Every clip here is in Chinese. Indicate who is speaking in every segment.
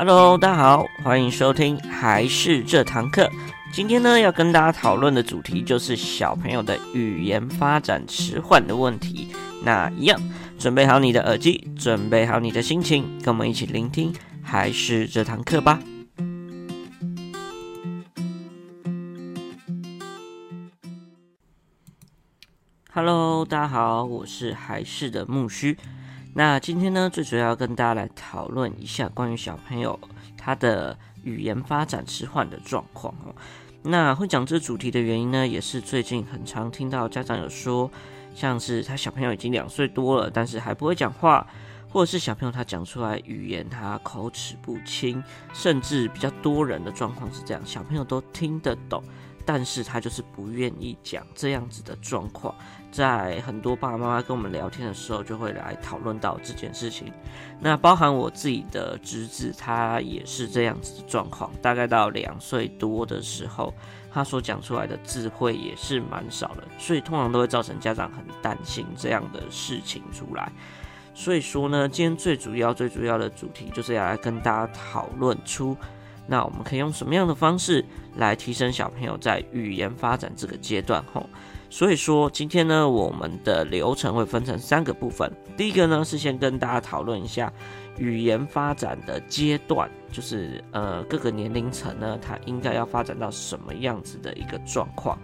Speaker 1: Hello，大家好，欢迎收听还是这堂课。今天呢，要跟大家讨论的主题就是小朋友的语言发展迟缓的问题。那一样，准备好你的耳机，准备好你的心情，跟我们一起聆听还是这堂课吧。Hello，大家好，我是还是的木须。那今天呢，最主要跟大家来讨论一下关于小朋友他的语言发展迟缓的状况哦。那会讲这主题的原因呢，也是最近很常听到家长有说，像是他小朋友已经两岁多了，但是还不会讲话，或者是小朋友他讲出来语言他口齿不清，甚至比较多人的状况是这样，小朋友都听得懂。但是他就是不愿意讲这样子的状况，在很多爸爸妈妈跟我们聊天的时候，就会来讨论到这件事情。那包含我自己的侄子，他也是这样子的状况。大概到两岁多的时候，他所讲出来的智慧也是蛮少的，所以通常都会造成家长很担心这样的事情出来。所以说呢，今天最主要、最主要的主题就是要来跟大家讨论出。那我们可以用什么样的方式来提升小朋友在语言发展这个阶段？吼，所以说今天呢，我们的流程会分成三个部分。第一个呢，是先跟大家讨论一下语言发展的阶段，就是呃各个年龄层呢，它应该要发展到什么样子的一个状况。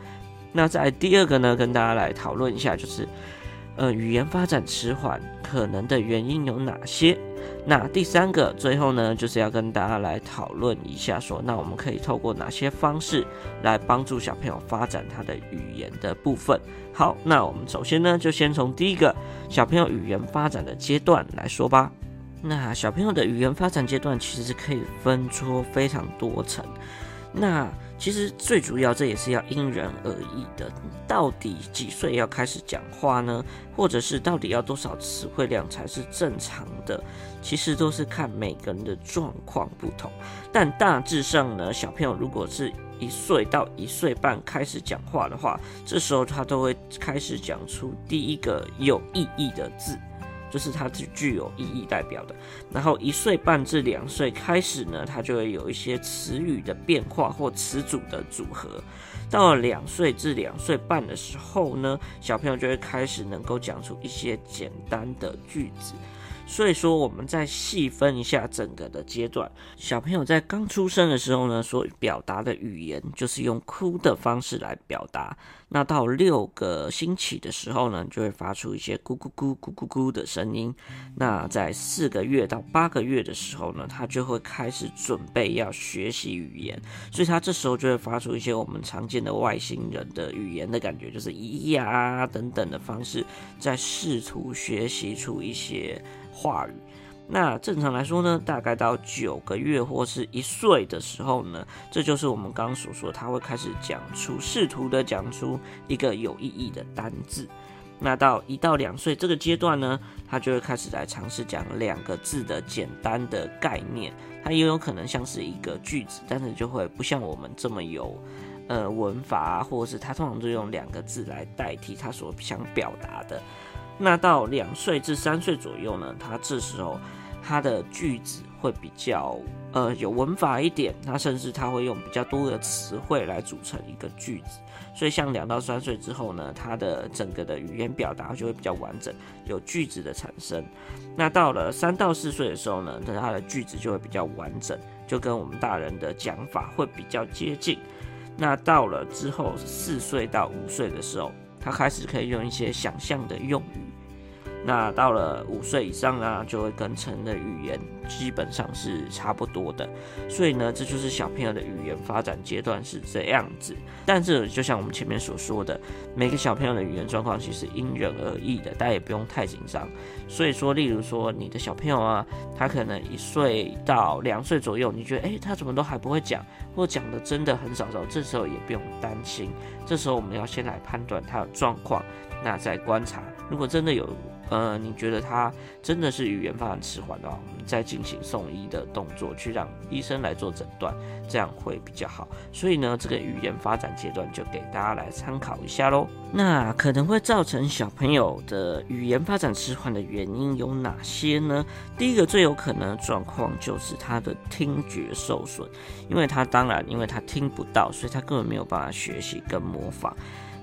Speaker 1: 那在第二个呢，跟大家来讨论一下，就是呃语言发展迟缓可能的原因有哪些？那第三个，最后呢，就是要跟大家来讨论一下说，那我们可以透过哪些方式来帮助小朋友发展他的语言的部分。好，那我们首先呢，就先从第一个小朋友语言发展的阶段来说吧。那小朋友的语言发展阶段其实是可以分出非常多层。那其实最主要，这也是要因人而异的。到底几岁要开始讲话呢？或者是到底要多少词汇量才是正常的？其实都是看每个人的状况不同。但大致上呢，小朋友如果是一岁到一岁半开始讲话的话，这时候他都会开始讲出第一个有意义的字。就是它具具有意义代表的，然后一岁半至两岁开始呢，它就会有一些词语的变化或词组的组合。到了两岁至两岁半的时候呢，小朋友就会开始能够讲出一些简单的句子。所以说，我们再细分一下整个的阶段。小朋友在刚出生的时候呢，所表达的语言就是用哭的方式来表达。那到六个星期的时候呢，就会发出一些咕咕咕咕咕咕的声音。那在四个月到八个月的时候呢，他就会开始准备要学习语言。所以他这时候就会发出一些我们常见的外星人的语言的感觉，就是咿呀等等的方式，在试图学习出一些。话语，那正常来说呢，大概到九个月或是一岁的时候呢，这就是我们刚刚所说，他会开始讲出，试图的讲出一个有意义的单字。那到一到两岁这个阶段呢，他就会开始来尝试讲两个字的简单的概念，它也有可能像是一个句子，但是就会不像我们这么有呃文法，或者是他通常就用两个字来代替他所想表达的。那到两岁至三岁左右呢，他这时候他的句子会比较呃有文法一点，他甚至他会用比较多的词汇来组成一个句子。所以像两到三岁之后呢，他的整个的语言表达就会比较完整，有句子的产生。那到了三到四岁的时候呢，他的句子就会比较完整，就跟我们大人的讲法会比较接近。那到了之后四岁到五岁的时候，他开始可以用一些想象的用语。那到了五岁以上呢，就会跟成人的语言基本上是差不多的，所以呢，这就是小朋友的语言发展阶段是这样子。但是就像我们前面所说的，每个小朋友的语言状况其实因人而异的，大家也不用太紧张。所以说，例如说你的小朋友啊，他可能一岁到两岁左右，你觉得诶，他怎么都还不会讲，或讲的真的很少时候，这时候也不用担心。这时候我们要先来判断他的状况，那再观察，如果真的有。呃，你觉得他真的是语言发展迟缓的话，我们再进行送医的动作，去让医生来做诊断，这样会比较好。所以呢，这个语言发展阶段就给大家来参考一下喽。那可能会造成小朋友的语言发展迟缓的原因有哪些呢？第一个最有可能的状况就是他的听觉受损，因为他当然因为他听不到，所以他根本没有办法学习跟模仿。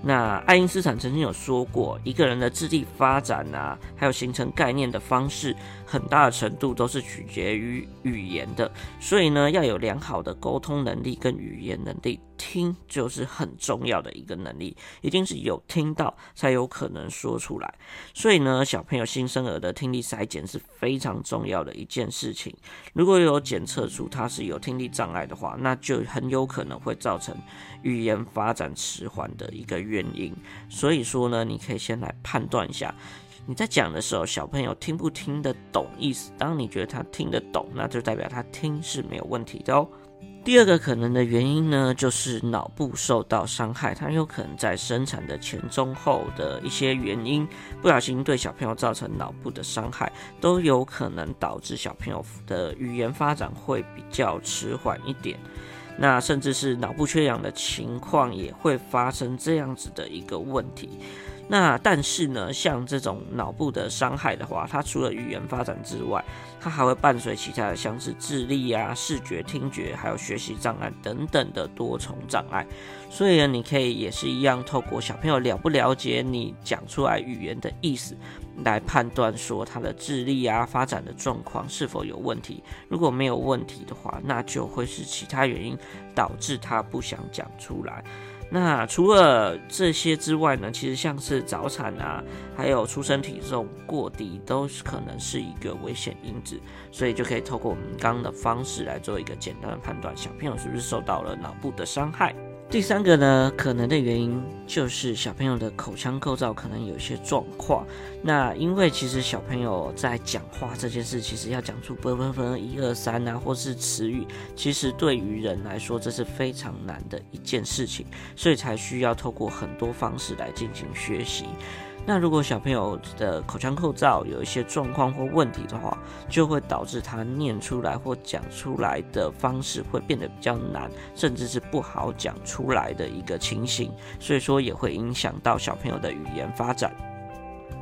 Speaker 1: 那爱因斯坦曾经有说过，一个人的智力发展啊，还有形成概念的方式，很大程度都是取决于语言的。所以呢，要有良好的沟通能力跟语言能力，听就是很重要的一个能力，一定是有听到才有可能说出来。所以呢，小朋友新生儿的听力筛检是非常重要的一件事情。如果有检测出他是有听力障碍的话，那就很有可能会造成语言发展迟缓的一个原因，所以说呢，你可以先来判断一下，你在讲的时候，小朋友听不听得懂意思。当你觉得他听得懂，那就代表他听是没有问题的哦。第二个可能的原因呢，就是脑部受到伤害，它有可能在生产的前、中、后的一些原因，不小心对小朋友造成脑部的伤害，都有可能导致小朋友的语言发展会比较迟缓一点。那甚至是脑部缺氧的情况也会发生这样子的一个问题。那但是呢，像这种脑部的伤害的话，它除了语言发展之外，它还会伴随其他的，像是智力啊、视觉、听觉，还有学习障碍等等的多重障碍。所以呢，你可以也是一样，透过小朋友了不了解你讲出来语言的意思，来判断说他的智力啊发展的状况是否有问题。如果没有问题的话，那就会是其他原因导致他不想讲出来。那除了这些之外呢，其实像是早产啊，还有出生体重过低，都是可能是一个危险因子，所以就可以透过我们刚刚的方式来做一个简单的判断，小朋友是不是受到了脑部的伤害。第三个呢，可能的原因就是小朋友的口腔构造可能有些状况。那因为其实小朋友在讲话这件事，其实要讲出啵啵啵一二三啊，或是词语，其实对于人来说这是非常难的一件事情，所以才需要透过很多方式来进行学习。那如果小朋友的口腔构造有一些状况或问题的话，就会导致他念出来或讲出来的方式会变得比较难，甚至是不好讲出来的一个情形。所以说也会影响到小朋友的语言发展。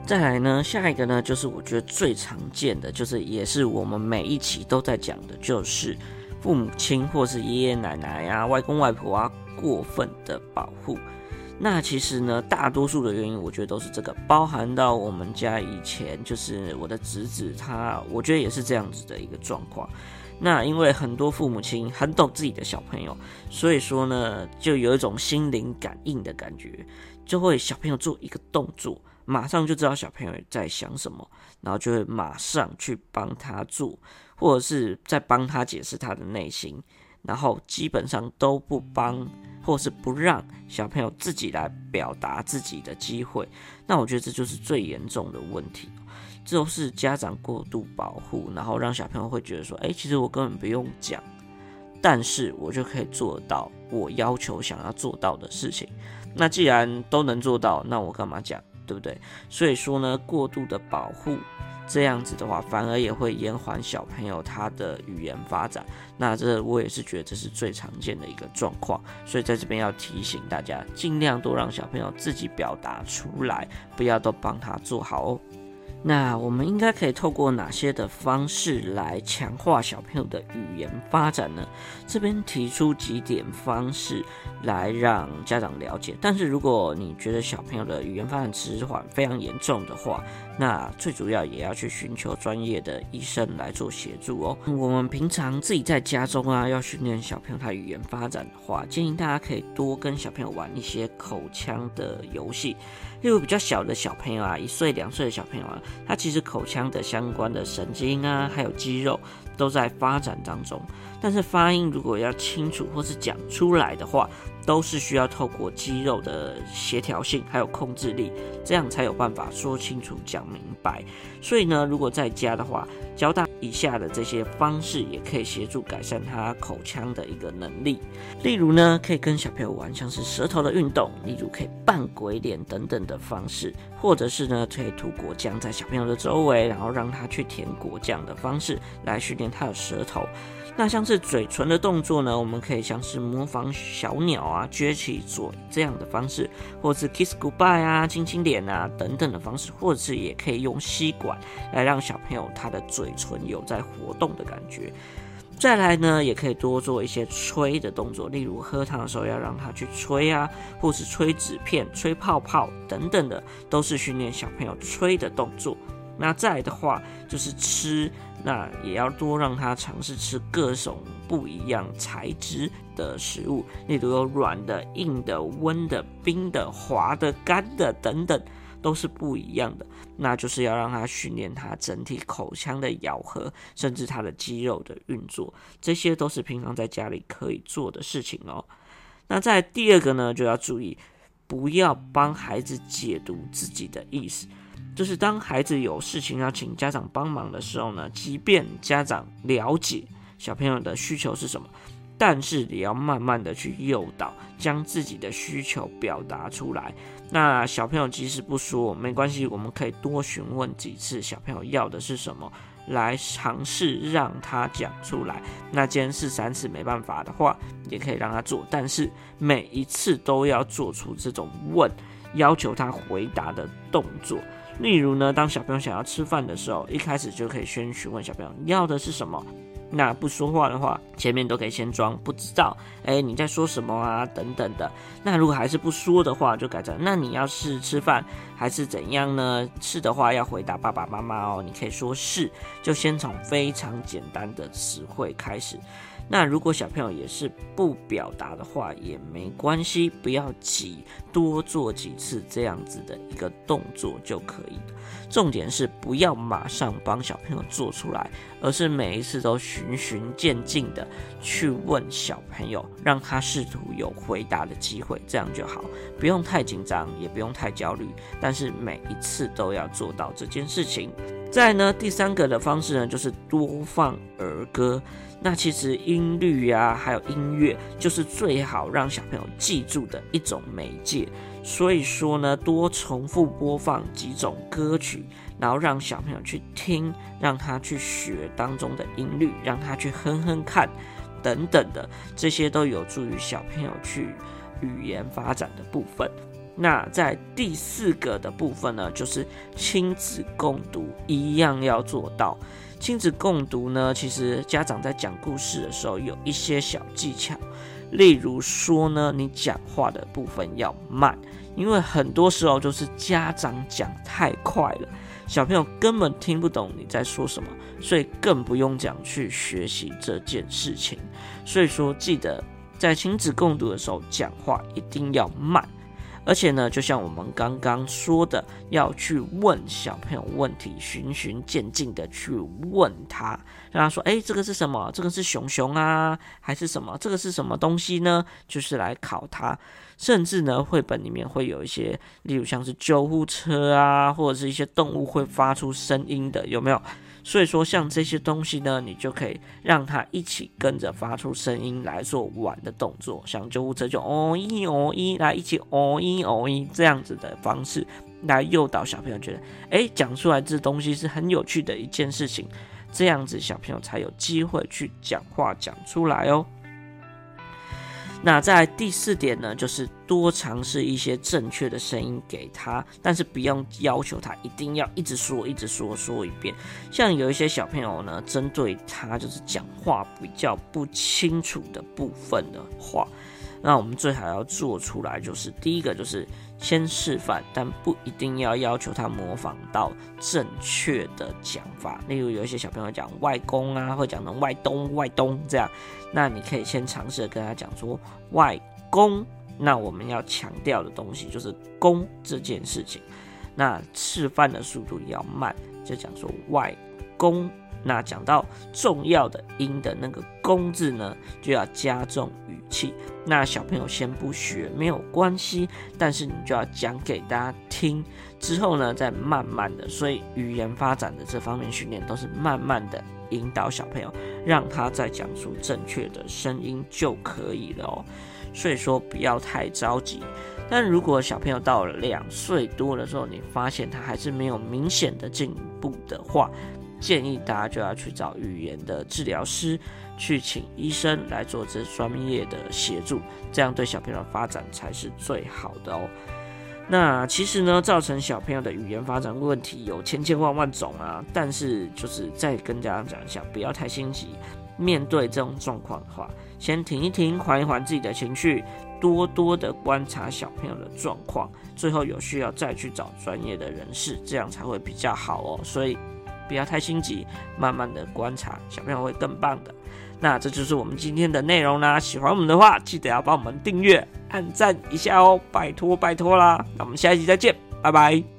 Speaker 1: 再来呢，下一个呢，就是我觉得最常见的，就是也是我们每一期都在讲的，就是父母亲或是爷爷奶奶啊、外公外婆啊过分的保护。那其实呢，大多数的原因，我觉得都是这个，包含到我们家以前，就是我的侄子，他我觉得也是这样子的一个状况。那因为很多父母亲很懂自己的小朋友，所以说呢，就有一种心灵感应的感觉，就会小朋友做一个动作，马上就知道小朋友在想什么，然后就会马上去帮他做，或者是在帮他解释他的内心。然后基本上都不帮，或是不让小朋友自己来表达自己的机会，那我觉得这就是最严重的问题，这都是家长过度保护，然后让小朋友会觉得说，哎，其实我根本不用讲，但是我就可以做到我要求想要做到的事情。那既然都能做到，那我干嘛讲，对不对？所以说呢，过度的保护。这样子的话，反而也会延缓小朋友他的语言发展。那这我也是觉得这是最常见的一个状况，所以在这边要提醒大家，尽量多让小朋友自己表达出来，不要都帮他做好哦。那我们应该可以透过哪些的方式来强化小朋友的语言发展呢？这边提出几点方式来让家长了解。但是如果你觉得小朋友的语言发展迟缓非常严重的话，那最主要也要去寻求专业的医生来做协助哦。我们平常自己在家中啊，要训练小朋友他语言发展的话，建议大家可以多跟小朋友玩一些口腔的游戏。例如比较小的小朋友啊，一岁两岁的小朋友啊，他其实口腔的相关的神经啊，还有肌肉，都在发展当中。但是发音如果要清楚或是讲出来的话，都是需要透过肌肉的协调性还有控制力，这样才有办法说清楚、讲明白。所以呢，如果在家的话，教大以下的这些方式，也可以协助改善他口腔的一个能力。例如呢，可以跟小朋友玩像是舌头的运动，例如可以扮鬼脸等等的方式，或者是呢，可以涂果酱在小朋友的周围，然后让他去舔果酱的方式来训练他的舌头。那像是嘴唇的动作呢，我们可以像是模仿小鸟啊撅起嘴这样的方式，或是 kiss goodbye 啊亲亲脸啊等等的方式，或者是也可以用吸管来让小朋友他的嘴唇有在活动的感觉。再来呢，也可以多做一些吹的动作，例如喝汤的时候要让他去吹啊，或是吹纸片、吹泡泡等等的，都是训练小朋友吹的动作。那再来的话就是吃，那也要多让他尝试吃各种不一样材质的食物，例如有软的、硬的、温的、冰的、滑的、干的等等，都是不一样的。那就是要让他训练他整体口腔的咬合，甚至他的肌肉的运作，这些都是平常在家里可以做的事情哦。那在第二个呢，就要注意，不要帮孩子解读自己的意思。就是当孩子有事情要请家长帮忙的时候呢，即便家长了解小朋友的需求是什么，但是也要慢慢的去诱导，将自己的需求表达出来。那小朋友即使不说没关系，我们可以多询问几次，小朋友要的是什么，来尝试让他讲出来。那既然是三次没办法的话，也可以让他做，但是每一次都要做出这种问，要求他回答的动作。例如呢，当小朋友想要吃饭的时候，一开始就可以先询问小朋友要的是什么。那不说话的话，前面都可以先装不知道，哎，你在说什么啊？等等的。那如果还是不说的话，就改成那你要是吃饭还是怎样呢？是的话要回答爸爸妈妈哦。你可以说是，就先从非常简单的词汇开始。那如果小朋友也是不表达的话，也没关系，不要急，多做几次这样子的一个动作就可以。重点是不要马上帮小朋友做出来，而是每一次都循序渐进的去问小朋友，让他试图有回答的机会，这样就好，不用太紧张，也不用太焦虑，但是每一次都要做到这件事情。再呢，第三个的方式呢，就是多放儿歌。那其实音律呀，还有音乐，就是最好让小朋友记住的一种媒介。所以说呢，多重复播放几种歌曲，然后让小朋友去听，让他去学当中的音律，让他去哼哼看，等等的，这些都有助于小朋友去语言发展的部分。那在第四个的部分呢，就是亲子共读，一样要做到。亲子共读呢，其实家长在讲故事的时候有一些小技巧，例如说呢，你讲话的部分要慢，因为很多时候就是家长讲太快了，小朋友根本听不懂你在说什么，所以更不用讲去学习这件事情。所以说，记得在亲子共读的时候讲话一定要慢。而且呢，就像我们刚刚说的，要去问小朋友问题，循序渐进的去问他，让他说：“诶，这个是什么？这个是熊熊啊，还是什么？这个是什么东西呢？”就是来考他。甚至呢，绘本里面会有一些，例如像是救护车啊，或者是一些动物会发出声音的，有没有？所以说，像这些东西呢，你就可以让他一起跟着发出声音来做玩的动作，像救护车就哦一哦一，来一起哦一哦一这样子的方式来诱导小朋友觉得，诶，讲出来这东西是很有趣的一件事情，这样子小朋友才有机会去讲话讲出来哦。那在第四点呢，就是多尝试一些正确的声音给他，但是不用要求他一定要一直说、一直说、说一遍。像有一些小朋友呢，针对他就是讲话比较不清楚的部分的话，那我们最好要做出来，就是第一个就是。先示范，但不一定要要求他模仿到正确的讲法。例如，有一些小朋友讲外公啊，会讲成外东、外东这样，那你可以先尝试跟他讲说外公。那我们要强调的东西就是“公”这件事情。那示范的速度要慢，就讲说外公那讲到重要的音的那个“公”字呢，就要加重语气。那小朋友先不学没有关系，但是你就要讲给大家听，之后呢再慢慢的。所以语言发展的这方面训练都是慢慢的引导小朋友，让他再讲出正确的声音就可以了哦。所以说不要太着急。但如果小朋友到了两岁多的时候，你发现他还是没有明显的进步的话，建议大家就要去找语言的治疗师，去请医生来做这专业的协助，这样对小朋友的发展才是最好的哦。那其实呢，造成小朋友的语言发展问题有千千万万种啊，但是就是再跟家长讲一下，不要太心急。面对这种状况的话，先停一停，缓一缓自己的情绪，多多的观察小朋友的状况，最后有需要再去找专业的人士，这样才会比较好哦。所以不要太心急，慢慢的观察，小朋友会更棒的。那这就是我们今天的内容啦。喜欢我们的话，记得要帮我们订阅、按赞一下哦，拜托拜托啦。那我们下一集再见，拜拜。